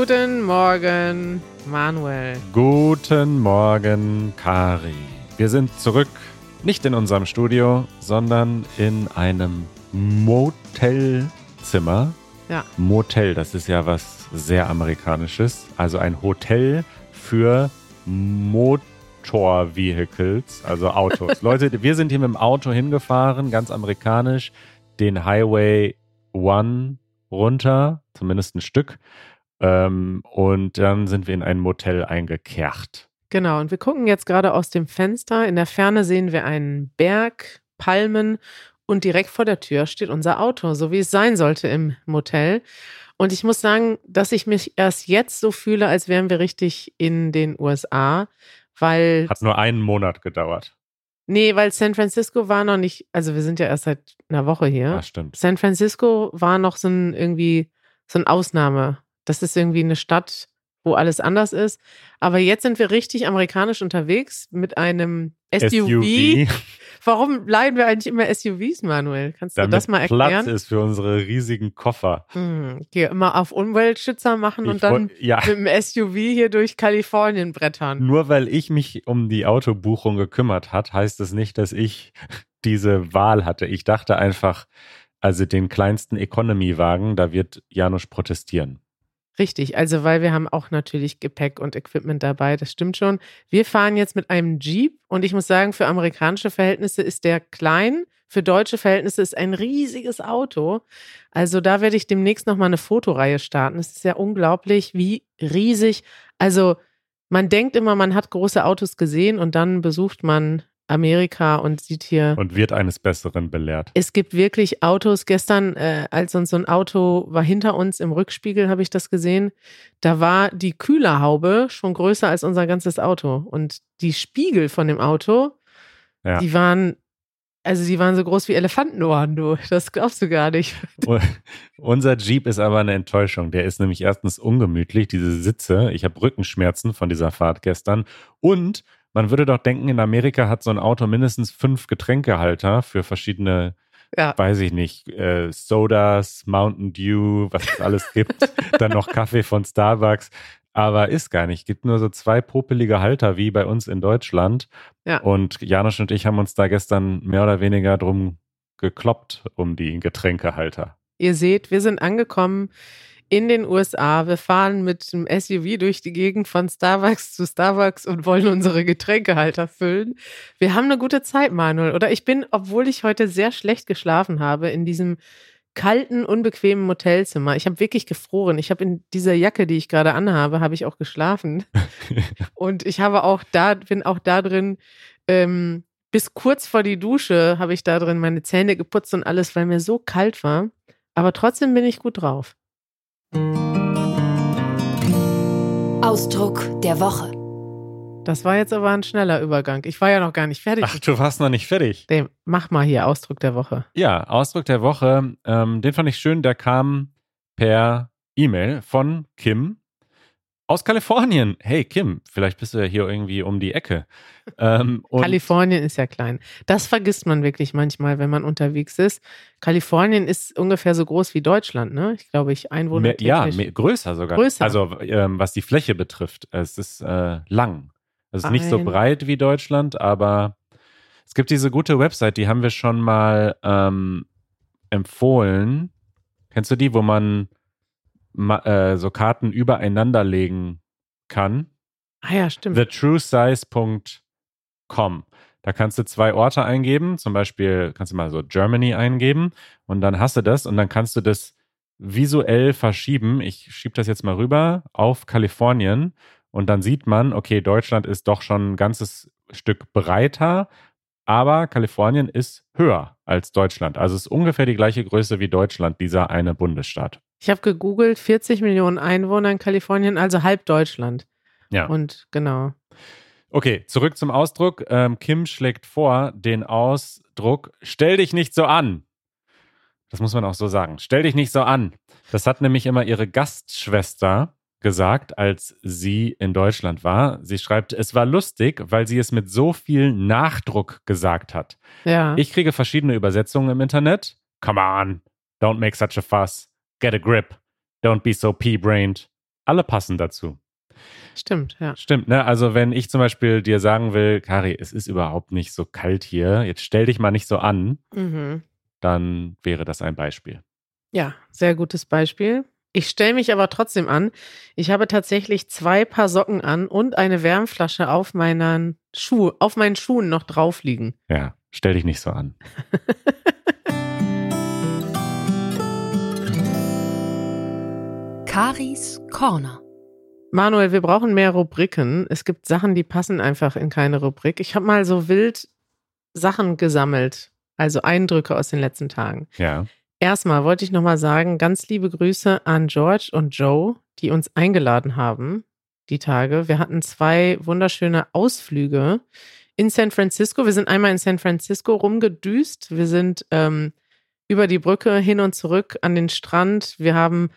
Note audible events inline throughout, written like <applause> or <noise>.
Guten Morgen, Manuel. Guten Morgen, Kari. Wir sind zurück, nicht in unserem Studio, sondern in einem Motelzimmer. Ja. Motel, das ist ja was sehr amerikanisches. Also ein Hotel für Motorvehicles, also Autos. <laughs> Leute, wir sind hier mit dem Auto hingefahren, ganz amerikanisch, den Highway One runter, zumindest ein Stück. Ähm, und dann sind wir in ein Motel eingekehrt. Genau, und wir gucken jetzt gerade aus dem Fenster. In der Ferne sehen wir einen Berg, Palmen und direkt vor der Tür steht unser Auto, so wie es sein sollte im Motel. Und ich muss sagen, dass ich mich erst jetzt so fühle, als wären wir richtig in den USA, weil. Hat nur einen Monat gedauert. Nee, weil San Francisco war noch nicht, also wir sind ja erst seit einer Woche hier. Ja, stimmt. San Francisco war noch so ein irgendwie so ein Ausnahme. Das ist irgendwie eine Stadt, wo alles anders ist. Aber jetzt sind wir richtig amerikanisch unterwegs mit einem SUV. <laughs> Warum leiden wir eigentlich immer SUVs, Manuel? Kannst du Damit das mal erklären? Platz ist für unsere riesigen Koffer. Hm, hier immer auf Umweltschützer machen Ich und dann woll- ja. mit dem SUV hier durch Kalifornien brettern. Nur weil ich mich um die Autobuchung gekümmert hat, heißt es nicht, dass ich <laughs> diese Wahl hatte. Ich dachte einfach, also den kleinsten Economy-Wagen, da wird Janusz protestieren. Richtig, also weil wir haben auch natürlich Gepäck und Equipment dabei, das stimmt schon. Wir fahren jetzt mit einem Jeep und ich muss sagen, für amerikanische Verhältnisse ist der klein, für deutsche Verhältnisse ist ein riesiges Auto. Also da werde ich demnächst nochmal eine Fotoreihe starten. Es ist ja unglaublich, wie riesig. Also man denkt immer, man hat große Autos gesehen und dann besucht man Amerika und sieht hier Und wird eines Besseren belehrt. es gibt wirklich Autos. Gestern, äh, als uns so ein Auto war hinter uns im Rückspiegel, habe ich das gesehen. Da war die Kühlerhaube schon größer als unser ganzes Auto. Und die Spiegel von dem Auto, Ja. die waren, also die waren so groß wie Elefantenohren, du. Das glaubst du gar nicht. Unser Jeep ist aber eine Enttäuschung. Der ist nämlich erstens ungemütlich, diese Sitze. Ich habe Rückenschmerzen von dieser Fahrt gestern. Und man würde doch denken, in Amerika hat so ein Auto mindestens fünf Getränkehalter für verschiedene, Ja. weiß ich nicht, äh, Sodas, Mountain Dew, was es alles gibt. <laughs> Dann noch Kaffee von Starbucks. Aber ist gar nicht. Gibt nur so zwei popelige Halter wie bei uns in Deutschland. Ja. Und Janusz und ich haben uns da gestern mehr oder weniger drum gekloppt, um die Getränkehalter. Ihr seht, wir sind angekommen in den USA. Wir fahren mit dem SUV durch die Gegend von Starbucks zu Starbucks und wollen unsere Getränkehalter füllen. Wir haben eine gute Zeit, Manuel. Oder ich bin, obwohl ich heute sehr schlecht geschlafen habe, in diesem kalten, unbequemen Hotelzimmer. Ich habe wirklich gefroren. Ich habe in dieser Jacke, die ich gerade anhabe, habe ich auch geschlafen. <laughs> Und ich habe auch da, bin auch da drin, ähm, bis kurz vor die Dusche habe ich da drin meine Zähne geputzt und alles, weil mir so kalt war. Aber trotzdem bin ich gut drauf. Ausdruck der Woche. Das war jetzt aber ein schneller Übergang. Ich war ja noch gar nicht fertig. Ach, du warst noch nicht fertig. Nee, mach mal hier Ausdruck der Woche. Ja, Ausdruck der Woche, ähm, den fand ich schön, der kam per E-Mail von Kim aus Kalifornien. Hey Kim, vielleicht bist du ja hier irgendwie um die Ecke. Ähm, Kalifornien ist ja klein. Das vergisst man wirklich manchmal, wenn man unterwegs ist. Kalifornien ist ungefähr so groß wie Deutschland, ne? Ich glaube, ich Einwohner. mehr, ja, mehr, größer sogar. Größer. Also ähm, was die Fläche betrifft, es ist äh, lang. Es ist nicht so Ein- breit wie Deutschland, aber es gibt diese gute Website, die haben wir schon mal ähm, empfohlen. Kennst du die, wo man ma äh, so Karten übereinander legen kann? ah ja, stimmt. thetruesize.com. Da kannst du zwei Orte eingeben, zum Beispiel kannst du mal so Germany eingeben und dann hast du das und dann kannst du das visuell verschieben. Ich schiebe das jetzt mal rüber auf Kalifornien und dann sieht man, okay, Deutschland ist doch schon ein ganzes Stück breiter, aber Kalifornien ist höher als Deutschland. Also es ist ungefähr die gleiche Größe wie Deutschland, dieser eine Bundesstaat. Ich habe gegoogelt, 40 Millionen Einwohner in Kalifornien, also halb Deutschland. Ja. Und genau. Okay, zurück zum Ausdruck. Ähm, Kim schlägt vor den Ausdruck, stell dich nicht so an. Das muss man auch so sagen. Stell dich nicht so an. Das hat nämlich immer ihre Gastschwester gesagt, als sie in Deutschland war. Sie schreibt, es war lustig, weil sie es mit so viel Nachdruck gesagt hat. Ja. Ich kriege verschiedene Übersetzungen im Internet. Come on, don't make such a fuss. Get a grip. Don't be so pea-brained. alle passen dazu. Stimmt, ja. Stimmt, ne? Also wenn ich zum Beispiel dir sagen will, Kari, es ist überhaupt nicht so kalt hier, jetzt stell dich mal nicht so an, Mhm. dann wäre das ein Beispiel. Ja, sehr gutes Beispiel. Ich stelle mich aber trotzdem an. Ich habe tatsächlich zwei Paar Socken an und eine Wärmflasche auf meinen Schuh, auf meinen Schuhen noch drauf liegen. Ja, stell dich nicht so an. <laughs> Karis Corner. Manuel, wir brauchen mehr Rubriken. Es gibt Sachen, die passen einfach in keine Rubrik. Ich habe mal so wild Sachen gesammelt, also Eindrücke aus den letzten Tagen. Ja. Erstmal wollte ich nochmal sagen, ganz liebe Grüße an George und Joe, die uns eingeladen haben, die Tage. Wir hatten zwei wunderschöne Ausflüge in San Francisco. Wir sind einmal in San Francisco rumgedüst. Wir sind ähm, über die Brücke hin und zurück an den Strand. Wir haben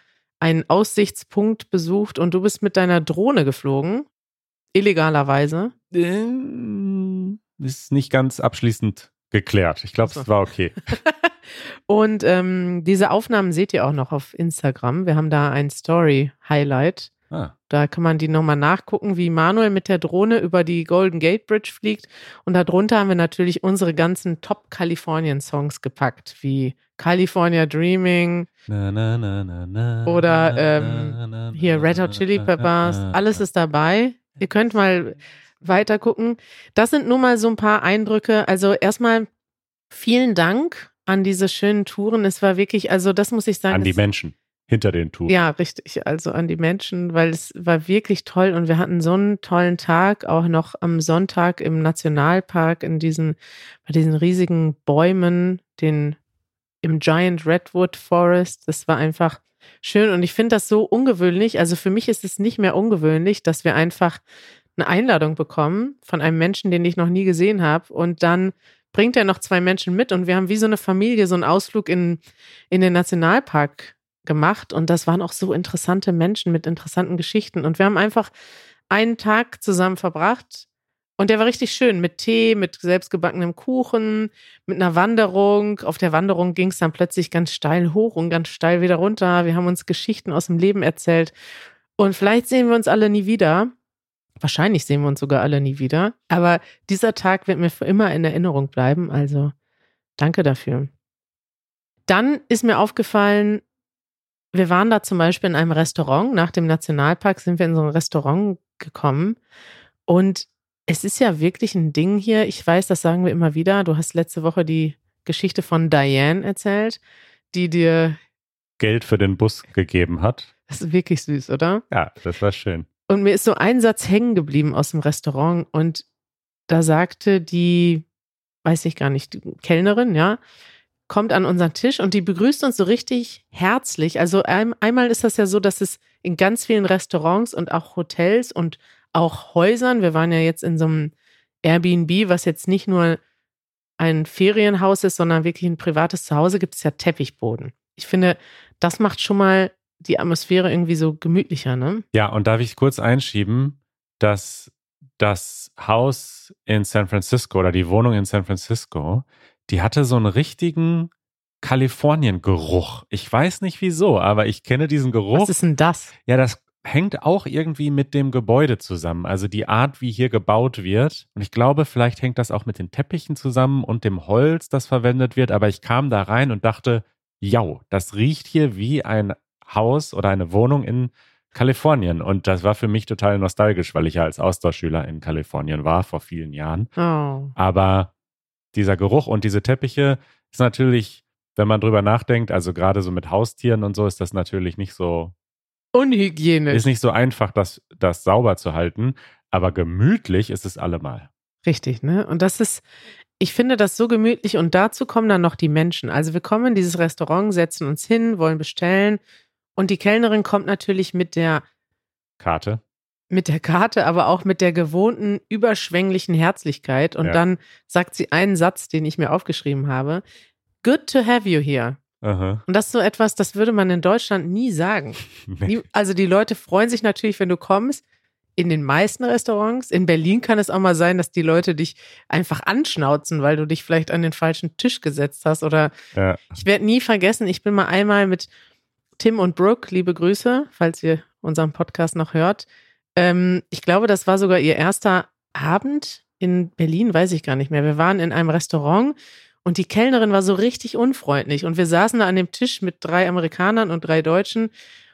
einen Aussichtspunkt besucht und du bist mit deiner Drohne geflogen. Illegalerweise. Ähm, Ist nicht ganz abschließend geklärt. Ich glaube, so. es war okay. <laughs> Und ähm, diese Aufnahmen seht ihr auch noch auf Instagram. Wir haben da ein Story-Highlight. Ah, Da kann man die nochmal nachgucken, wie Manuel mit der Drohne über die Golden Gate Bridge fliegt. Und darunter haben wir natürlich unsere ganzen Top-Kalifornien-Songs gepackt, wie California Dreaming, na, na, na, Oder, ähm, hier Red Hot Chili Peppers, alles ist dabei. Ihr könnt mal weiter gucken. Das sind nur mal so ein paar Eindrücke. Also erstmal vielen Dank an diese schönen Touren. Es war wirklich, also das muss ich sagen. An die Menschen hinter den Touren. Ja, richtig. Also an die Menschen, weil es war wirklich toll und wir hatten so einen tollen Tag, auch noch am Sonntag im Nationalpark in diesen, bei diesen riesigen Bäumen, den im Giant Redwood Forest. Das war einfach schön und ich finde das so ungewöhnlich. Also für mich ist es nicht mehr ungewöhnlich, dass wir einfach eine Einladung bekommen von einem Menschen, den ich noch nie gesehen habe und dann bringt er noch zwei Menschen mit und wir haben wie so eine Familie so einen Ausflug in, in den Nationalpark gemacht und das waren auch so interessante Menschen mit interessanten Geschichten und wir haben einfach einen Tag zusammen verbracht und der war richtig schön mit Tee, mit selbstgebackenem Kuchen, mit einer Wanderung. Auf der Wanderung ging es dann plötzlich ganz steil hoch und ganz steil wieder runter. Wir haben uns Geschichten aus dem Leben erzählt und vielleicht sehen wir uns alle nie wieder. Wahrscheinlich sehen wir uns sogar alle nie wieder. Aber dieser Tag wird mir für immer in Erinnerung bleiben. Also danke dafür. Dann ist mir aufgefallen, wir waren da zum Beispiel in einem Restaurant. Nach dem Nationalpark sind wir in so ein Restaurant gekommen. Und es ist ja wirklich ein Ding hier. Ich weiß, das sagen wir immer wieder. Du hast letzte Woche die Geschichte von Diane erzählt, die dir, Geld für den Bus gegeben hat. das ist wirklich süß, oder? Ja, das war schön. Und mir ist so ein Satz hängen geblieben aus dem Restaurant und da sagte die, weiß ich gar nicht, die Kellnerin, ja, kommt an unseren Tisch und die begrüßt uns so richtig herzlich. Also ein, einmal ist das ja so, dass es in ganz vielen Restaurants und auch Hotels und auch Häusern, wir waren ja jetzt in so einem Airbnb, was jetzt nicht nur ein Ferienhaus ist, sondern wirklich ein privates Zuhause, gibt es ja Teppichboden. Ich finde, das macht schon mal die Atmosphäre irgendwie so gemütlicher, ne? Ja, und darf ich kurz einschieben, dass das Haus in San Francisco oder die Wohnung in San Francisco, die hatte so einen richtigen Kalifornien-Geruch. Ich weiß nicht wieso, aber ich kenne diesen Geruch. Was ist denn das? Ja, das hängt auch irgendwie mit dem Gebäude zusammen. Also die Art, wie hier gebaut wird. Und ich glaube, vielleicht hängt das auch mit den Teppichen zusammen und dem Holz, das verwendet wird. Aber ich kam da rein und dachte, ja, das riecht hier wie ein Haus oder eine Wohnung in Kalifornien. Und das war für mich total nostalgisch, weil ich ja als Austauschschüler in Kalifornien war vor vielen Jahren. Oh. Aber dieser Geruch und diese Teppiche ist natürlich, wenn man drüber nachdenkt, also gerade so mit Haustieren und so, ist das natürlich nicht so Unhygienisch. ist nicht so einfach, das, das sauber zu halten, aber gemütlich ist es allemal. Richtig, ne? Und das ist, ich finde das so gemütlich und dazu kommen dann noch die Menschen. Also wir kommen in dieses Restaurant, setzen uns hin, wollen bestellen und die Kellnerin kommt natürlich mit der Karte. mit der Karte, aber auch mit der gewohnten überschwänglichen Herzlichkeit und Ja. dann sagt sie einen Satz, den ich mir aufgeschrieben habe. Good to have you here. Aha. Und das ist so etwas, das würde man in Deutschland nie sagen. <laughs> Nee. Also die Leute freuen sich natürlich, wenn du kommst. In den meisten Restaurants. In Berlin kann es auch mal sein, dass die Leute dich einfach anschnauzen, weil du dich vielleicht an den falschen Tisch gesetzt hast. Oder Ja. ich werde nie vergessen, ich bin mal einmal mit Tim und Brooke, liebe Grüße, falls ihr unseren Podcast noch hört. Ähm, ich glaube, das war sogar ihr erster Abend in Berlin, weiß ich gar nicht mehr. Wir waren in einem Restaurant und die Kellnerin war so richtig unfreundlich. Und wir saßen da an dem Tisch mit drei Amerikanern und drei Deutschen.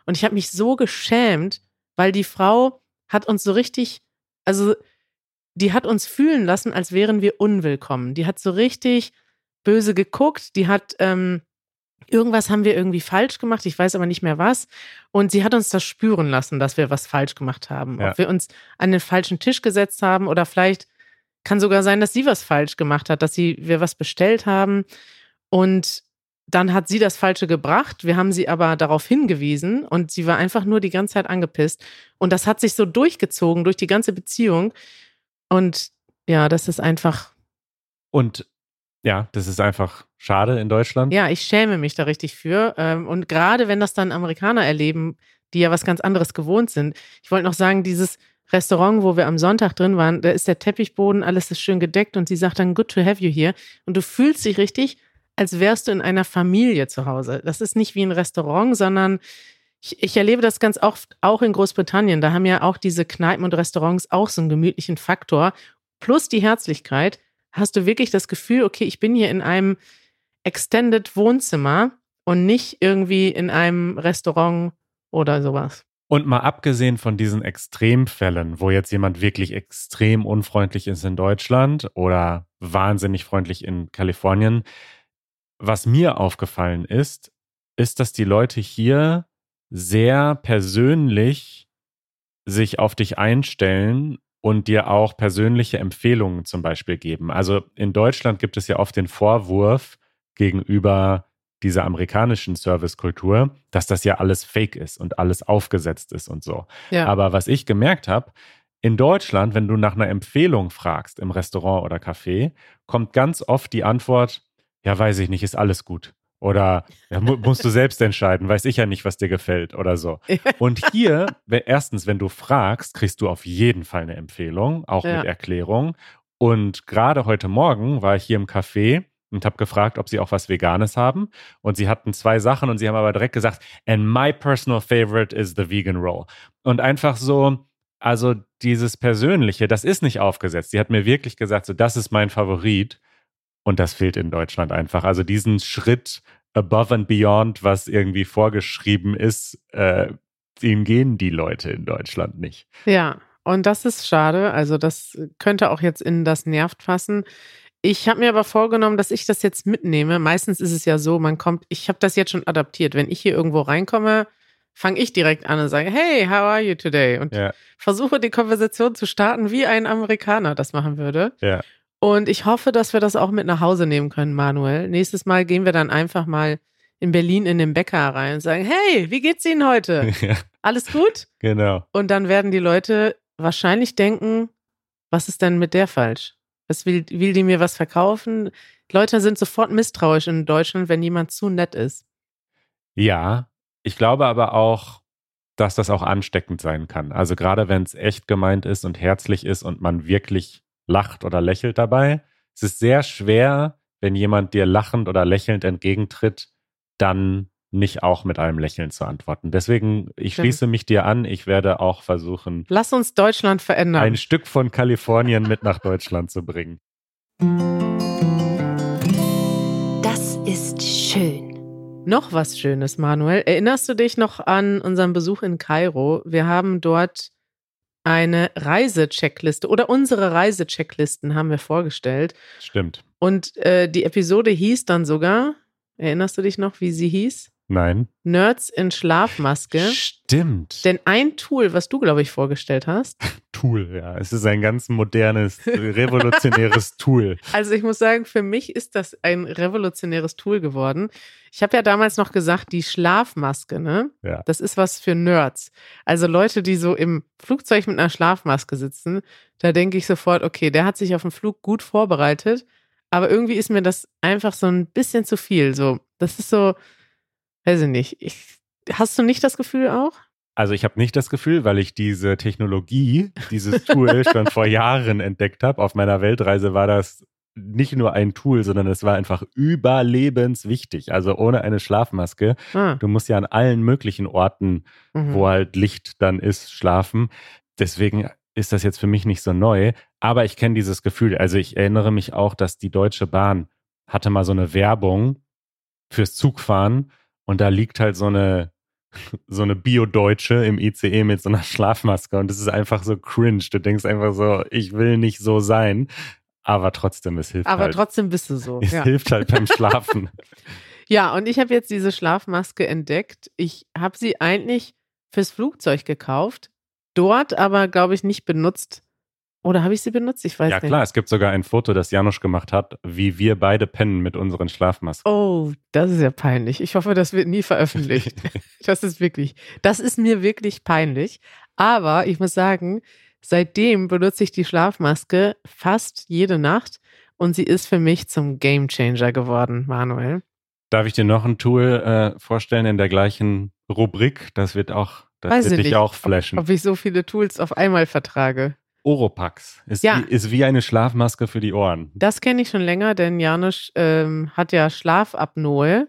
Und ich habe mich so geschämt, weil die Frau hat uns so richtig, also die hat uns fühlen lassen, als wären wir unwillkommen. Die hat so richtig böse geguckt. Die hat, ähm, irgendwas haben wir irgendwie falsch gemacht. Ich weiß aber nicht mehr was. Und sie hat uns das spüren lassen, dass wir was falsch gemacht haben. Ja. Ob wir uns an den falschen Tisch gesetzt haben oder vielleicht kann sogar sein, dass sie was falsch gemacht hat, dass sie, wir was bestellt haben. Und dann hat sie das Falsche gebracht. Wir haben sie aber darauf hingewiesen und sie war einfach nur die ganze Zeit angepisst. Und das hat sich so durchgezogen durch die ganze Beziehung. Und ja, das ist einfach, Und ja, das ist einfach schade in Deutschland. ja, ich schäme mich da richtig für. Ähm, Und gerade wenn das dann Amerikaner erleben, die ja was ganz anderes gewohnt sind. Ich wollte noch sagen, dieses Restaurant, wo wir am Sonntag drin waren, da ist der Teppichboden, alles ist schön gedeckt und sie sagt dann, good to have you here. Und du fühlst dich richtig, als wärst du in einer Familie zu Hause. Das ist nicht wie ein Restaurant, sondern ich, ich erlebe das ganz oft auch in Großbritannien. Da haben ja auch diese Kneipen und Restaurants auch so einen gemütlichen Faktor. Plus die Herzlichkeit hast du wirklich das Gefühl, okay, ich bin hier in einem Extended Wohnzimmer und nicht irgendwie in einem Restaurant oder sowas. Und mal abgesehen von diesen Extremfällen, wo jetzt jemand wirklich extrem unfreundlich ist in Deutschland oder wahnsinnig freundlich in Kalifornien, was mir aufgefallen ist, ist, dass die Leute hier sehr persönlich sich auf dich einstellen und dir auch persönliche Empfehlungen zum Beispiel geben. Also in Deutschland gibt es ja oft den Vorwurf gegenüber dieser amerikanischen Servicekultur, dass das ja alles fake ist und alles aufgesetzt ist und so. Ja. Aber was ich gemerkt habe, in Deutschland, wenn du nach einer Empfehlung fragst im Restaurant oder Café, kommt ganz oft die Antwort, ja, weiß ich nicht, ist alles gut. Oder ja, mu musst du selbst entscheiden, weiß ich ja nicht, was dir gefällt oder so. Und hier, erstens, wenn du fragst, kriegst du auf jeden Fall eine Empfehlung, auch Ja. mit Erklärung. Und gerade heute Morgen war ich hier im Café und habe gefragt, ob sie auch was Veganes haben. Und sie hatten zwei Sachen und sie haben aber direkt gesagt, and my personal favorite is the vegan roll. Und einfach so, also dieses Persönliche, das ist nicht aufgesetzt. Sie hat mir wirklich gesagt, so, das ist mein Favorit. Und das fehlt in Deutschland einfach. Also diesen Schritt above and beyond, was irgendwie vorgeschrieben ist, äh, den gehen die Leute in Deutschland nicht. Ja, und das ist schade. Also das könnte auch jetzt in das Nervt fassen. Ich habe mir aber vorgenommen, dass ich das jetzt mitnehme. Meistens ist es ja so, man kommt, ich habe das jetzt schon adaptiert. Wenn ich hier irgendwo reinkomme, fange ich direkt an und sage, hey, how are you today? Und Ja, versuche die Konversation zu starten, wie ein Amerikaner das machen würde. ja. Und ich hoffe, dass wir das auch mit nach Hause nehmen können, Manuel. Nächstes Mal gehen wir dann einfach mal in Berlin in den Bäcker rein und sagen, hey, wie geht's Ihnen heute? <laughs> ja Alles gut? genau. Und dann werden die Leute wahrscheinlich denken, was ist denn mit der falsch? Was will, will die mir was verkaufen? Leute sind sofort misstrauisch in Deutschland, wenn jemand zu nett ist. Ja, ich glaube aber auch, dass das auch ansteckend sein kann. Also gerade wenn es echt gemeint ist und herzlich ist und man wirklich lacht oder lächelt dabei. Es ist sehr schwer, wenn jemand dir lachend oder lächelnd entgegentritt, dann nicht auch mit einem Lächeln zu antworten. Deswegen, ich Stimmt. schließe mich dir an. Ich werde auch versuchen, Lass uns Deutschland verändern. ein Stück von Kalifornien mit nach Deutschland zu bringen. Das ist schön. Noch was Schönes, Manuel. Erinnerst du dich noch an unseren Besuch in Kairo? Wir haben dort eine Reisecheckliste oder unsere Reisechecklisten haben wir vorgestellt. Stimmt. Und äh, die Episode hieß dann sogar, erinnerst du dich noch, wie sie hieß? Nein. Nerds in Schlafmaske. Stimmt. Denn ein Tool, was du, glaube ich, vorgestellt hast, <laughs> Tool, ja. Es ist ein ganz modernes, revolutionäres <laughs> Tool. also ich muss sagen, für mich ist das ein revolutionäres Tool geworden. Ich habe ja damals noch gesagt, die Schlafmaske, ne? Ja. Das ist was für Nerds. Also Leute, die so im Flugzeug mit einer Schlafmaske sitzen, da denke ich sofort, okay, der hat sich auf den Flug gut vorbereitet, aber irgendwie ist mir das einfach so ein bisschen zu viel. So, das ist so, weiß ich nicht. Ich, hast du nicht das Gefühl auch? Also ich habe nicht das Gefühl, weil ich diese Technologie, dieses <laughs> Tool schon vor Jahren entdeckt habe. Auf meiner Weltreise war das nicht nur ein Tool, sondern es war einfach überlebenswichtig. Also ohne eine Schlafmaske. Ah, Du musst ja an allen möglichen Orten, mhm. wo halt Licht dann ist, schlafen. Deswegen ist das jetzt für mich nicht so neu. Aber ich kenne dieses Gefühl. Also ich erinnere mich auch, dass die Deutsche Bahn hatte mal so eine Werbung fürs Zugfahren und da liegt halt so eine <laughs> so eine Bio-Deutsche im ICE mit so einer Schlafmaske und es ist einfach so cringe. Du denkst einfach so, ich will nicht so sein, aber trotzdem, es hilft Aber halt. trotzdem bist du so. es Ja. hilft halt beim Schlafen. <laughs> <laughs> ja, und ich habe jetzt diese Schlafmaske entdeckt. Ich habe sie eigentlich fürs Flugzeug gekauft, dort aber, glaube ich, nicht benutzt. Oder habe ich sie benutzt? Ich weiß ja nicht. klar, es gibt sogar ein Foto, das Janusz gemacht hat, wie wir beide pennen mit unseren Schlafmasken. Oh, das ist ja peinlich. Ich hoffe, das wird nie veröffentlicht. <laughs> Das ist wirklich, das ist mir wirklich peinlich. Aber ich muss sagen, seitdem benutze ich die Schlafmaske fast jede Nacht und sie ist für mich zum Gamechanger geworden, Manuel. Darf ich dir noch ein Tool äh, vorstellen in der gleichen Rubrik? Das wird auch, das Weiß ich wird dich nicht, auch flashen. Ob ich so viele Tools auf einmal vertrage. Oropax ist, Ja. wie, ist wie eine Schlafmaske für die Ohren. Das kenne ich schon länger, denn Janusz ähm, hat ja Schlafapnoe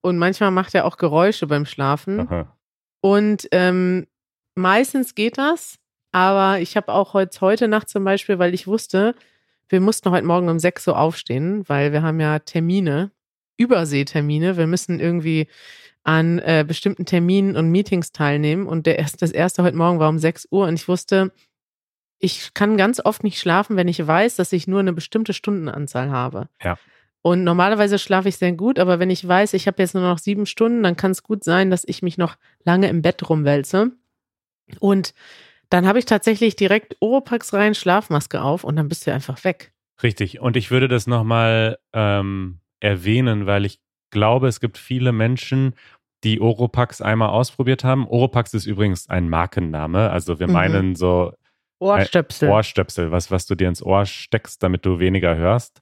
und manchmal macht er auch Geräusche beim Schlafen. Aha. Und ähm, meistens geht das, aber ich habe auch heute, heute Nacht zum Beispiel, weil ich wusste, wir mussten heute Morgen um 6 Uhr aufstehen, weil wir haben ja Termine, Überseetermine. Wir müssen irgendwie an äh, bestimmten Terminen und Meetings teilnehmen. Und der das erste heute Morgen war um 6 Uhr und ich wusste, ich kann ganz oft nicht schlafen, wenn ich weiß, dass ich nur eine bestimmte Stundenanzahl habe. Ja. Und normalerweise schlafe ich sehr gut, aber wenn ich weiß, ich habe jetzt nur noch sieben Stunden, dann kann es gut sein, dass ich mich noch lange im Bett rumwälze. Und dann habe ich tatsächlich direkt Oropax rein, Schlafmaske auf und dann bist du einfach weg. Richtig. Und ich würde das nochmal ähm, erwähnen, weil ich glaube, es gibt viele Menschen, die Oropax einmal ausprobiert haben. Oropax ist übrigens ein Markenname. Also wir Mhm. meinen so Ohrstöpsel. Ohrstöpsel, was, was du dir ins Ohr steckst, damit du weniger hörst.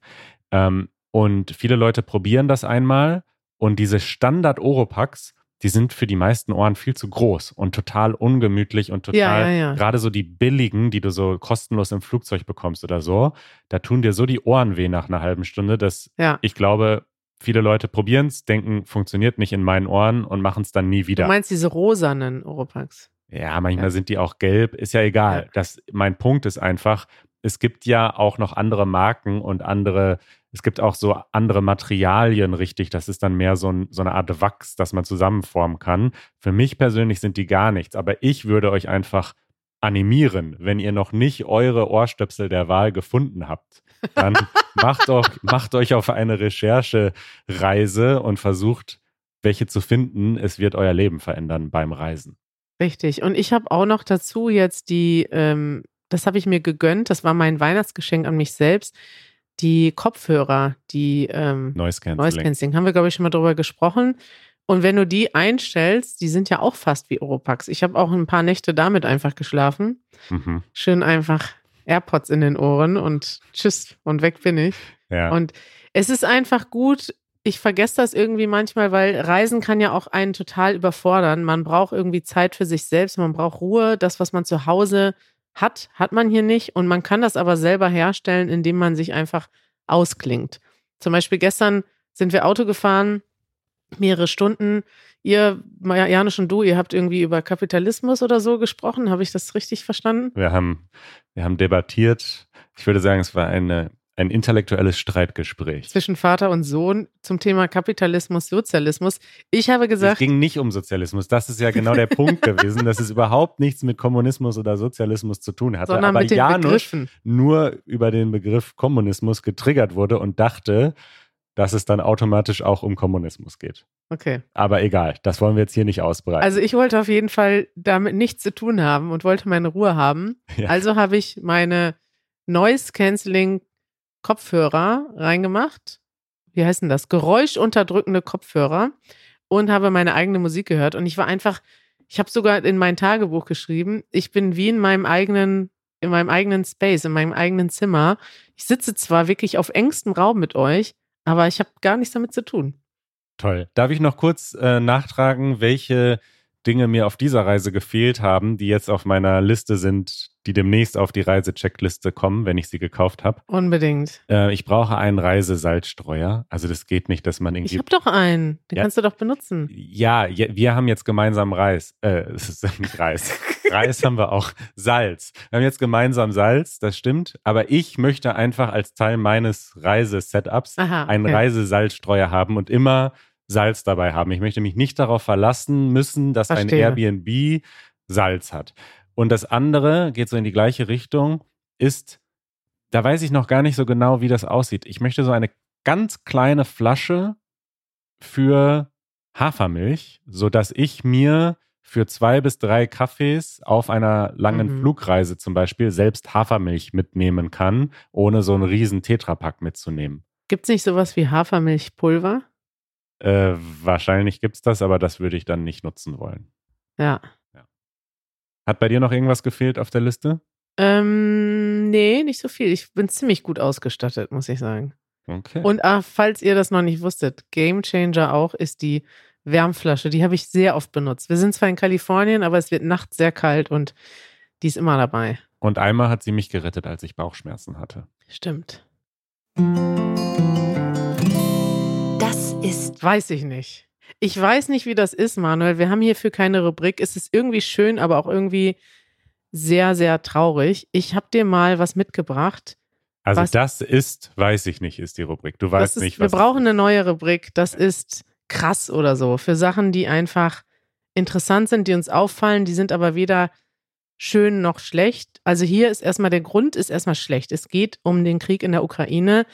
Ähm, und viele Leute probieren das einmal und diese Standard-Oropax, die sind für die meisten Ohren viel zu groß und total ungemütlich und total, Ja, ja, ja. gerade so die billigen, die du so kostenlos im Flugzeug bekommst oder so, da tun dir so die Ohren weh nach einer halben Stunde, dass ich glaube, viele Leute probieren es, denken, funktioniert nicht in meinen Ohren und machen es dann nie Du wieder. meinst diese rosanen Oropax. Ja, manchmal Ja. sind die auch gelb, ist ja egal. Ja. Das, mein Punkt ist einfach, es gibt ja auch noch andere Marken und andere, es gibt auch so andere Materialien, richtig. Das ist dann mehr so, ein, so eine Art Wachs, das man zusammenformen kann. Für mich persönlich sind die gar nichts, aber ich würde euch einfach animieren, wenn ihr noch nicht eure Ohrstöpsel der Wahl gefunden habt. Dann <laughs> macht, euch, macht euch auf eine Recherchereise und versucht, welche zu finden. Es wird euer Leben verändern beim Reisen. Richtig. Und ich habe auch noch dazu jetzt die, ähm, das habe ich mir gegönnt, das war mein Weihnachtsgeschenk an mich selbst, die Kopfhörer, die ähm, Noise Cancelling. Noise Cancelling. Haben wir, glaube ich, schon mal drüber gesprochen. Und wenn du die einstellst, die sind ja auch fast wie Oropax. Ich habe auch ein paar Nächte damit einfach geschlafen. Mhm. Schön einfach AirPods in den Ohren und tschüss und weg bin ich. Ja. Und es ist einfach gut. Ich vergesse das irgendwie manchmal, weil Reisen kann ja auch einen total überfordern. Man braucht irgendwie Zeit für sich selbst, man braucht Ruhe. Das, was man zu Hause hat, hat man hier nicht. Und man kann das aber selber herstellen, indem man sich einfach ausklingt. Zum Beispiel gestern sind wir Auto gefahren, mehrere Stunden. Ihr, Janusz und du, ihr habt irgendwie über Kapitalismus oder so gesprochen. Habe ich das richtig verstanden? wir, haben, wir haben debattiert. Ich würde sagen, es war eine, ein intellektuelles Streitgespräch. Zwischen Vater und Sohn zum Thema Kapitalismus, Sozialismus. Ich habe Es gesagt, ging nicht um Sozialismus. Das ist ja genau der Punkt <laughs> gewesen, dass es überhaupt nichts mit Kommunismus oder Sozialismus zu tun hatte. sondern Aber mit den Janusz Begriffen. nur über den Begriff Kommunismus getriggert wurde und dachte, dass es dann automatisch auch um Kommunismus geht. Okay. Aber egal, das wollen wir jetzt hier nicht ausbreiten. Also ich wollte auf jeden Fall damit nichts zu tun haben und wollte meine Ruhe haben. <laughs> Ja. Also habe ich meine Noise Cancelling Kopfhörer reingemacht. Wie heißen das? Geräuschunterdrückende Kopfhörer und habe meine eigene Musik gehört. Und ich war einfach, ich habe sogar in mein Tagebuch geschrieben, ich bin wie in meinem eigenen, in meinem eigenen Space, in meinem eigenen Zimmer. Ich sitze zwar wirklich auf engstem Raum mit euch, aber ich habe gar nichts damit zu tun. Toll. Darf ich noch kurz äh, nachtragen, welche Dinge mir auf dieser Reise gefehlt haben, die jetzt auf meiner Liste sind, die demnächst auf die Reisecheckliste kommen, wenn ich sie gekauft habe. Unbedingt. Äh, ich brauche einen Reisesalzstreuer. Also das geht nicht, dass man irgendwie. Ich habe doch einen. Den Ja. kannst du doch benutzen. Ja, je- wir haben jetzt gemeinsam Reis. Äh, <laughs> es ist nicht Reis. <laughs> Reis haben wir auch. Salz. Wir haben jetzt gemeinsam Salz, das stimmt. Aber ich möchte einfach als Teil meines Reisesetups Aha. einen okay. Reisesalzstreuer haben und immer Salz dabei haben. Ich möchte mich nicht darauf verlassen müssen, dass ein Verstehe. Airbnb Salz hat. Und das andere geht so in die gleiche Richtung, ist, da weiß ich noch gar nicht so genau, wie das aussieht. Ich möchte so eine ganz kleine Flasche für Hafermilch, sodass ich mir für zwei bis drei Kaffees auf einer langen Mhm. Flugreise zum Beispiel selbst Hafermilch mitnehmen kann, ohne so einen riesen Tetrapack mitzunehmen. Gibt es nicht sowas wie Hafermilchpulver? Äh, wahrscheinlich gibt's das, aber das würde ich dann nicht nutzen wollen. Ja. Hat bei dir noch irgendwas gefehlt auf der Liste? Ähm, nee, nicht so viel. Ich bin ziemlich gut ausgestattet, muss ich sagen. Okay. Und ah, falls ihr das noch nicht wusstet, Game Changer auch ist die Wärmflasche. Die habe ich sehr oft benutzt. Wir sind zwar in Kalifornien, aber es wird nachts sehr kalt und die ist immer dabei. Und einmal hat sie mich gerettet, als ich Bauchschmerzen hatte. Stimmt. Das ist Weiß ich nicht. Ich weiß nicht, wie das ist, Manuel. Wir haben hierfür keine Rubrik. Es ist irgendwie schön, aber auch irgendwie sehr, sehr traurig. Ich habe dir mal was mitgebracht. Also Was- das ist, weiß ich nicht, ist die Rubrik. Du weißt ist, nicht, wir was. es brauchen eine neue Rubrik. Das ist krass oder so. Für Sachen, die einfach interessant sind, die uns auffallen, die sind aber weder schön noch schlecht. Also hier ist erstmal der Grund ist erstmal schlecht. Es geht um den Krieg in der Ukraine.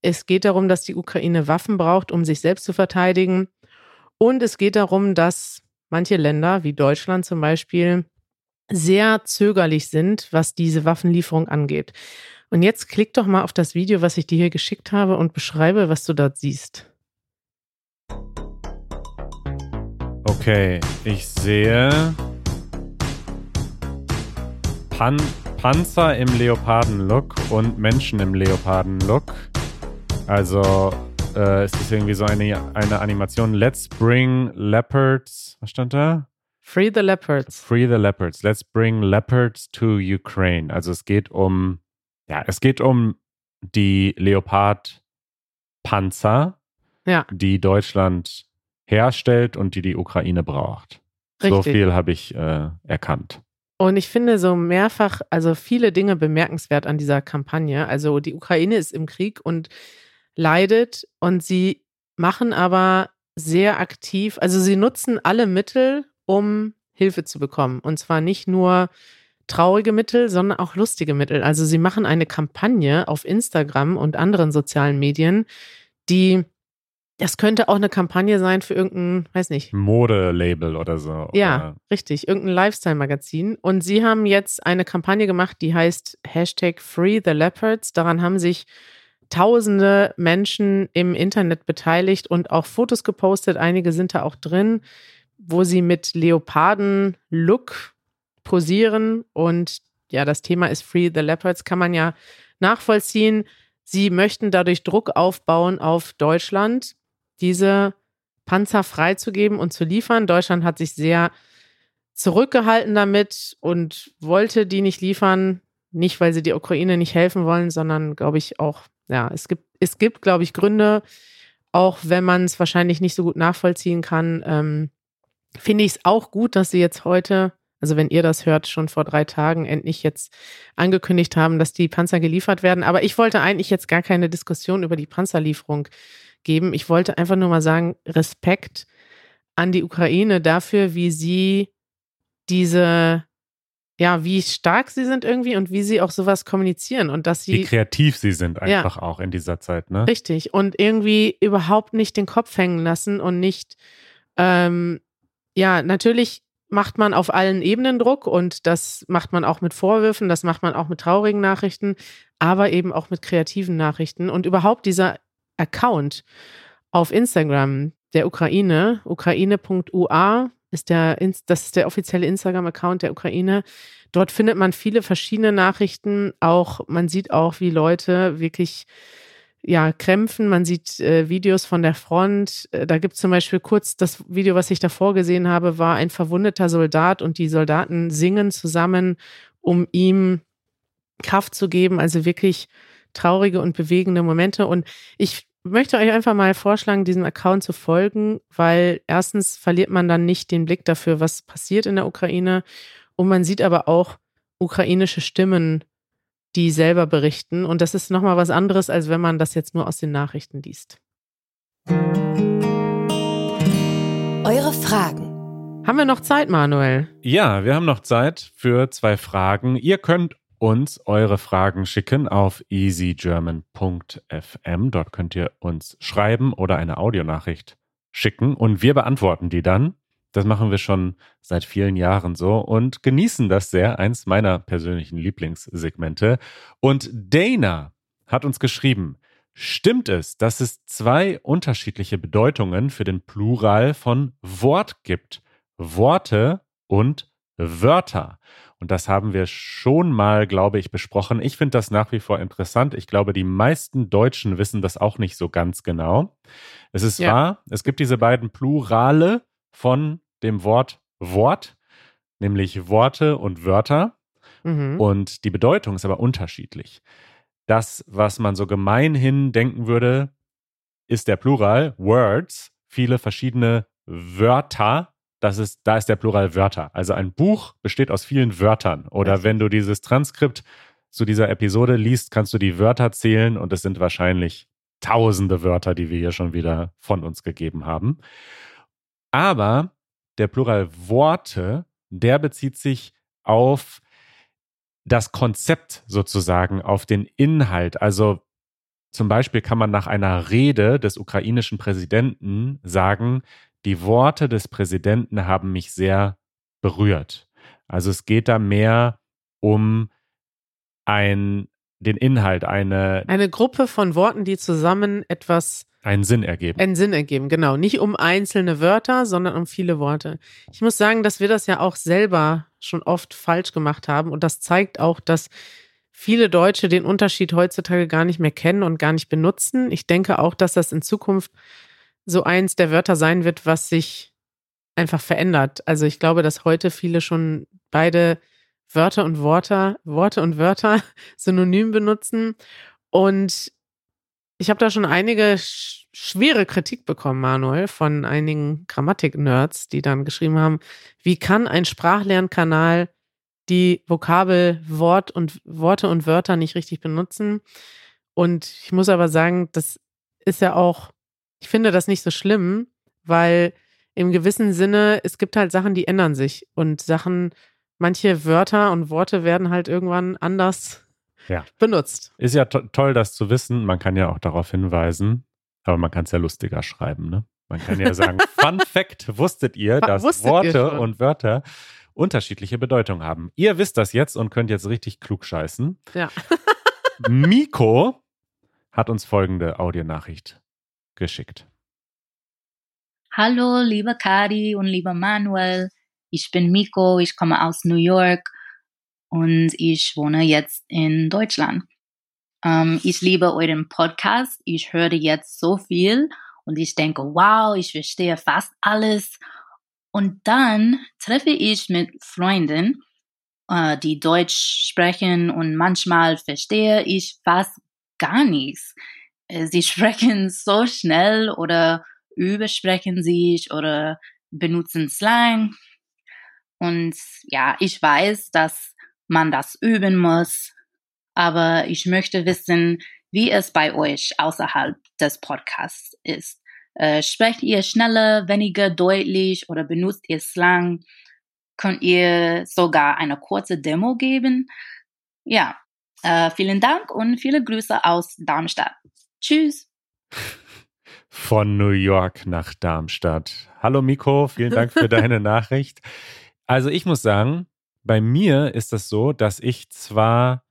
Es geht darum, dass die Ukraine Waffen braucht, um sich selbst zu verteidigen. Und es geht darum, dass manche Länder, wie Deutschland zum Beispiel, sehr zögerlich sind, was diese Waffenlieferung angeht. Und jetzt klick doch mal auf das Video, was ich dir hier geschickt habe und beschreibe, was du dort siehst. Okay, ich sehe Pan Panzer im Leoparden-Look und Menschen im Leoparden-Look. Also äh, ist das irgendwie so eine, eine Animation. Let's bring leopards. Was stand da? Free the Leopards. Free the leopards. Let's bring leopards to Ukraine. Also es geht um, ja, es geht um die Leopard-Panzer, Ja, die Deutschland herstellt und die die Ukraine braucht. So richtig. viel habe ich äh, erkannt. Und ich finde so mehrfach, also viele Dinge bemerkenswert an dieser Kampagne. Also die Ukraine ist im Krieg und leidet und sie machen aber sehr aktiv, also sie nutzen alle Mittel, um Hilfe zu bekommen. Und zwar nicht nur traurige Mittel, sondern auch lustige Mittel. Also sie machen eine Kampagne auf Instagram und anderen sozialen Medien, die, das könnte auch eine Kampagne sein für irgendein, weiß nicht, Modelabel oder so. ja, Oder, richtig. Irgendein Lifestyle-Magazin. Und sie haben jetzt eine Kampagne gemacht, die heißt Hashtag Free the Leopards. Daran haben sich tausende Menschen im Internet beteiligt und auch Fotos gepostet. Einige sind da auch drin, wo sie mit Leoparden-Look posieren. Und ja, das Thema ist Free the Leopards, kann man ja nachvollziehen. Sie möchten dadurch Druck aufbauen auf Deutschland, diese Panzer freizugeben und zu liefern. Deutschland hat sich sehr zurückgehalten damit und wollte die nicht liefern. Nicht, weil sie die Ukraine nicht helfen wollen, sondern glaube ich auch, ja, es gibt, es gibt, glaube ich, Gründe, auch wenn man es wahrscheinlich nicht so gut nachvollziehen kann, ähm, finde ich es auch gut, dass sie jetzt heute, also wenn ihr das hört, schon vor drei Tagen endlich jetzt angekündigt haben, dass die Panzer geliefert werden. Aber ich wollte eigentlich jetzt gar keine Diskussion über die Panzerlieferung geben. Ich wollte einfach nur mal sagen, Respekt an die Ukraine dafür, wie sie diese, ja, wie stark sie sind irgendwie und wie sie auch sowas kommunizieren und dass wie sie kreativ sie sind einfach auch in dieser Zeit, ne? Richtig. Und irgendwie überhaupt nicht den Kopf hängen lassen und nicht, ähm, ja, natürlich macht man auf allen Ebenen Druck und das macht man auch mit Vorwürfen, das macht man auch mit traurigen Nachrichten, aber eben auch mit kreativen Nachrichten. Und überhaupt dieser Account auf Instagram der Ukraine, ukraine.ua ist der, das ist der offizielle Instagram-Account der Ukraine. Dort findet man viele verschiedene Nachrichten. Auch, man sieht auch, wie Leute wirklich ja, Krämpfen, man sieht äh, Videos von der Front. Äh, da gibt es zum Beispiel kurz das Video, was ich davor gesehen habe, war ein verwundeter Soldat und die Soldaten singen zusammen, um ihm Kraft zu geben. Also wirklich traurige und bewegende Momente. Und ich möchte euch einfach mal vorschlagen, diesem Account zu folgen, weil erstens verliert man dann nicht den Blick dafür, was passiert in der Ukraine. Und man sieht aber auch ukrainische Stimmen, die selber berichten. Und das ist nochmal was anderes, als wenn man das jetzt nur aus den Nachrichten liest. Eure Fragen. Haben wir noch Zeit, Manuel? Ja, wir haben noch Zeit für zwei Fragen. Ihr könnt uns eure Fragen schicken auf easygerman.fm. Dort könnt ihr uns schreiben oder eine Audionachricht schicken und wir beantworten die dann. Das machen wir schon seit vielen Jahren so und genießen das sehr. Eins meiner persönlichen Lieblingssegmente. Und Dana hat uns geschrieben, stimmt es, dass es zwei unterschiedliche Bedeutungen für den Plural von Wort gibt? Worte und Wörter. Und das haben wir schon mal, glaube ich, besprochen. Ich finde das nach wie vor interessant. Ich glaube, die meisten Deutschen wissen das auch nicht so ganz genau. Es ist ja. wahr, es gibt diese beiden Plurale von dem Wort Wort, nämlich Worte und Wörter. Mhm. Und die Bedeutung ist aber unterschiedlich. Das, was man so gemeinhin denken würde, ist der Plural Words, viele verschiedene Wörter, das ist, da ist der Plural Wörter. Also ein Buch besteht aus vielen Wörtern. Oder wenn du dieses Transkript zu dieser Episode liest, kannst du die Wörter zählen und es sind wahrscheinlich tausende Wörter, die wir hier schon wieder von uns gegeben haben. Aber der Plural Worte, der bezieht sich auf das Konzept sozusagen, auf den Inhalt. Also zum Beispiel kann man nach einer Rede des ukrainischen Präsidenten sagen, die Worte des Präsidenten haben mich sehr berührt. Also es geht da mehr um ein, den Inhalt, eine. Eine Gruppe von Worten, die zusammen etwas. Einen Sinn ergeben. Einen Sinn ergeben, genau. Nicht um einzelne Wörter, sondern um viele Worte. Ich muss sagen, dass wir das ja auch selber schon oft falsch gemacht haben. Und das zeigt auch, dass viele Deutsche den Unterschied heutzutage gar nicht mehr kennen und gar nicht benutzen. Ich denke auch, dass das in Zukunft so eins der Wörter sein wird, was sich einfach verändert. Also ich glaube, dass heute viele schon beide Wörter und Worte, Worte und Wörter <laughs> synonym benutzen. Und ich habe da schon einige sch schwere Kritik bekommen, Manuel, von einigen Grammatik-Nerds, die dann geschrieben haben, wie kann ein Sprachlernkanal die Vokabel Wort und Worte und Wörter nicht richtig benutzen? Und ich muss aber sagen, das ist ja auch ich finde das nicht so schlimm, weil im gewissen Sinne, es gibt halt Sachen, die ändern sich und Sachen, manche Wörter und Worte werden halt irgendwann anders ja. benutzt. Ist ja to toll, das zu wissen. Man kann ja auch darauf hinweisen, aber man kann es ja lustiger schreiben, ne? Man kann ja sagen, <laughs> Fun Fact, wusstet ihr, dass wusstet Worte ihr und Wörter unterschiedliche Bedeutungen haben. Ihr wisst das jetzt und könnt jetzt richtig klug scheißen. Ja. <laughs> <laughs> Miko hat uns folgende Audionachricht geschickt. Hallo, lieber Kari und lieber Manuel. Ich bin Miko, ich komme aus New York und ich wohne jetzt in Deutschland. Ähm, ich liebe euren Podcast. Ich höre jetzt so viel und ich denke, wow, ich verstehe fast alles. Und dann treffe ich mit Freunden, äh, die Deutsch sprechen und manchmal verstehe ich fast gar nichts. Äh, sie <laughs> sprechen so schnell oder übersprechen sich oder benutzen Slang. Und ja, ich weiß, dass man das üben muss, aber ich möchte wissen, wie es bei euch außerhalb des Podcasts ist. Äh, sprecht ihr schneller, weniger deutlich oder benutzt ihr Slang? Könnt ihr sogar eine kurze Demo geben? Ja, äh, vielen Dank und viele Grüße aus Darmstadt. Tschüss. Von New York nach Darmstadt. Hallo Miko, vielen Dank für deine <laughs> Nachricht. Also ich muss sagen, bei mir ist es so, dass ich zwar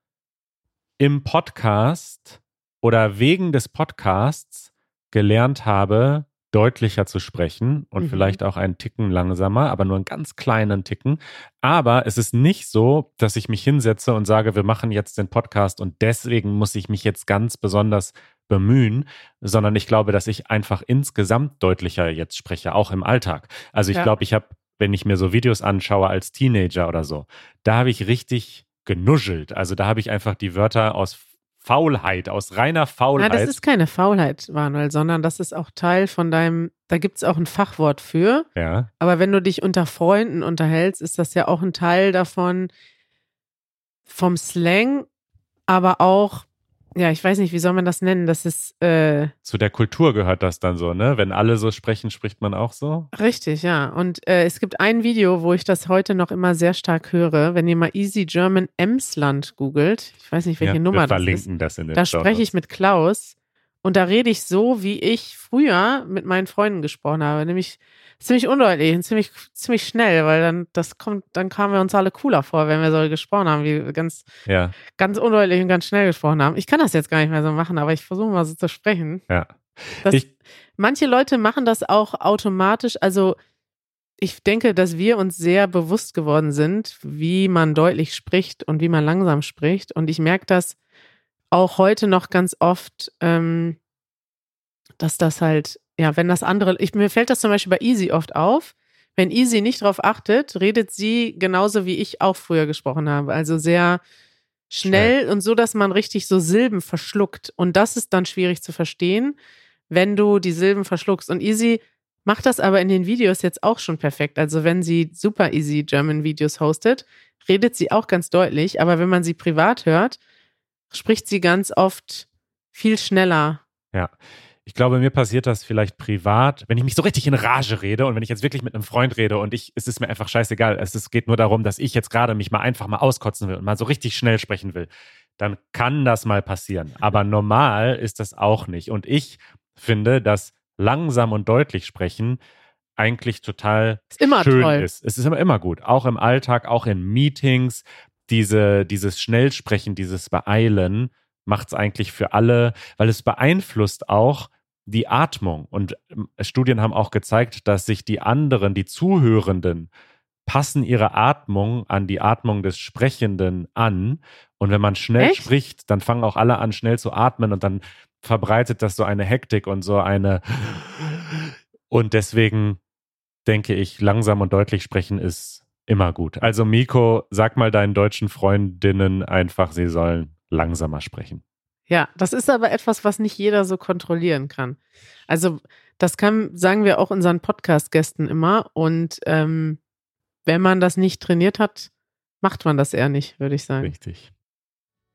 im Podcast oder wegen des Podcasts gelernt habe, deutlicher zu sprechen und mhm. vielleicht auch einen Ticken langsamer, aber nur einen ganz kleinen Ticken. Aber es ist nicht so, dass ich mich hinsetze und sage, wir machen jetzt den Podcast und deswegen muss ich mich jetzt ganz besonders bemühen, sondern ich glaube, dass ich einfach insgesamt deutlicher jetzt spreche, auch im Alltag. Also ich Ja. glaube, ich habe, wenn ich mir so Videos anschaue als Teenager oder so, da habe ich richtig genuschelt. Also da habe ich einfach die Wörter aus Faulheit, aus reiner Faulheit. das ist keine Faulheit, Manuel, sondern das ist auch Teil von deinem, da gibt es auch ein Fachwort für. ja, Aber wenn du dich unter Freunden unterhältst, ist das ja auch ein Teil davon, vom Slang, aber auch, ja, ich weiß nicht, wie soll man das nennen? Das ist äh, zu der Kultur gehört das dann so, ne? Wenn alle so sprechen, spricht man auch so. richtig, ja. Und äh, es gibt ein Video, wo ich das heute noch immer sehr stark höre. Wenn ihr mal Easy German Emsland googelt, ich weiß nicht, welche ja, Nummer wir das ist. verlinken das in den Da spreche ich mit Klaus und da rede ich so, wie ich früher mit meinen Freunden gesprochen habe, nämlich ziemlich undeutlich und ziemlich, ziemlich schnell, weil dann das kommt, dann kamen wir uns alle cooler vor, wenn wir so gesprochen haben, wie wir ganz, Ja, ganz undeutlich und ganz schnell gesprochen haben. Ich kann das jetzt gar nicht mehr so machen, aber ich versuche mal so zu sprechen. ja. Das, Ich- manche Leute machen das auch automatisch, also ich denke, dass wir uns sehr bewusst geworden sind, wie man deutlich spricht und wie man langsam spricht. Und ich merke das auch heute noch ganz oft, ähm, dass das halt, ja, wenn das andere, ich, mir fällt das zum Beispiel bei Easy oft auf. Wenn Easy nicht drauf achtet, redet sie genauso wie ich auch früher gesprochen habe. Also sehr schnell und so, dass man richtig so Silben verschluckt. Und das ist dann schwierig zu verstehen, wenn du die Silben verschluckst. Und Easy macht das aber in den Videos jetzt auch schon perfekt. Also wenn sie super easy German Videos hostet, redet sie auch ganz deutlich. Aber wenn man sie privat hört, spricht sie ganz oft viel schneller. Ich glaube, mir passiert das vielleicht privat, wenn ich mich so richtig in Rage rede und wenn ich jetzt wirklich mit einem Freund rede und ich, es ist mir einfach scheißegal. Es ist, geht nur darum, dass ich jetzt gerade mich mal einfach mal auskotzen will und mal so richtig schnell sprechen will. Dann kann das mal passieren. Aber normal ist das auch nicht. Und ich finde, dass langsam und deutlich sprechen eigentlich total Ist schön toll. ist. Es ist immer, immer gut. Auch im Alltag, auch in Meetings. Diese, dieses Schnellsprechen, dieses Beeilen macht es eigentlich für alle, weil es beeinflusst auch die Atmung. Und ähm, Studien haben auch gezeigt, dass sich die anderen, die Zuhörenden, passen ihre Atmung an die Atmung des Sprechenden an. Und wenn man schnell Echt? spricht, dann fangen auch alle an, schnell zu atmen und dann verbreitet das so eine Hektik und so eine. Und deswegen denke ich, langsam und deutlich sprechen ist immer gut. Also Miko, sag mal deinen deutschen Freundinnen einfach, sie sollen langsamer sprechen. Ja, das ist aber etwas, was nicht jeder so kontrollieren kann. Also das kann, sagen wir auch unseren Podcast-Gästen immer. Und ähm, wenn man das nicht trainiert hat, macht man das eher nicht, würde ich sagen. Richtig.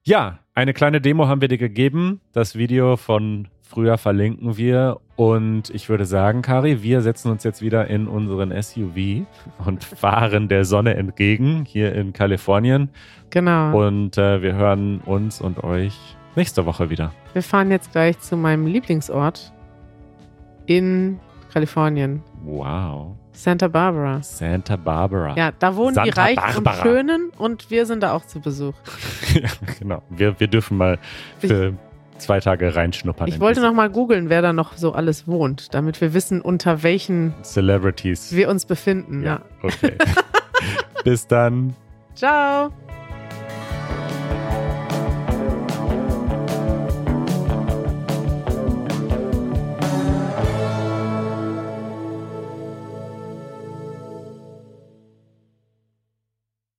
Ja, eine kleine Demo haben wir dir gegeben. Das Video von früher verlinken wir. Und ich würde sagen, Kari, wir setzen uns jetzt wieder in unseren SUV und <laughs> fahren der Sonne entgegen hier in Kalifornien. Genau. Und äh, wir hören uns und euch nächste Woche wieder. Wir fahren jetzt gleich zu meinem Lieblingsort in Kalifornien, Wow. Santa Barbara. Santa Barbara. Ja, da wohnen die Santa Reichen Barbara. und Schönen und wir sind da auch zu Besuch. <laughs> Ja, genau. Wir, wir dürfen mal für zwei Tage reinschnuppern. Ich wollte diese noch mal googeln, wer da noch so alles wohnt, damit wir wissen, unter welchen Celebrities. wir uns befinden. Ja. ja, okay. <laughs> Bis dann. Ciao.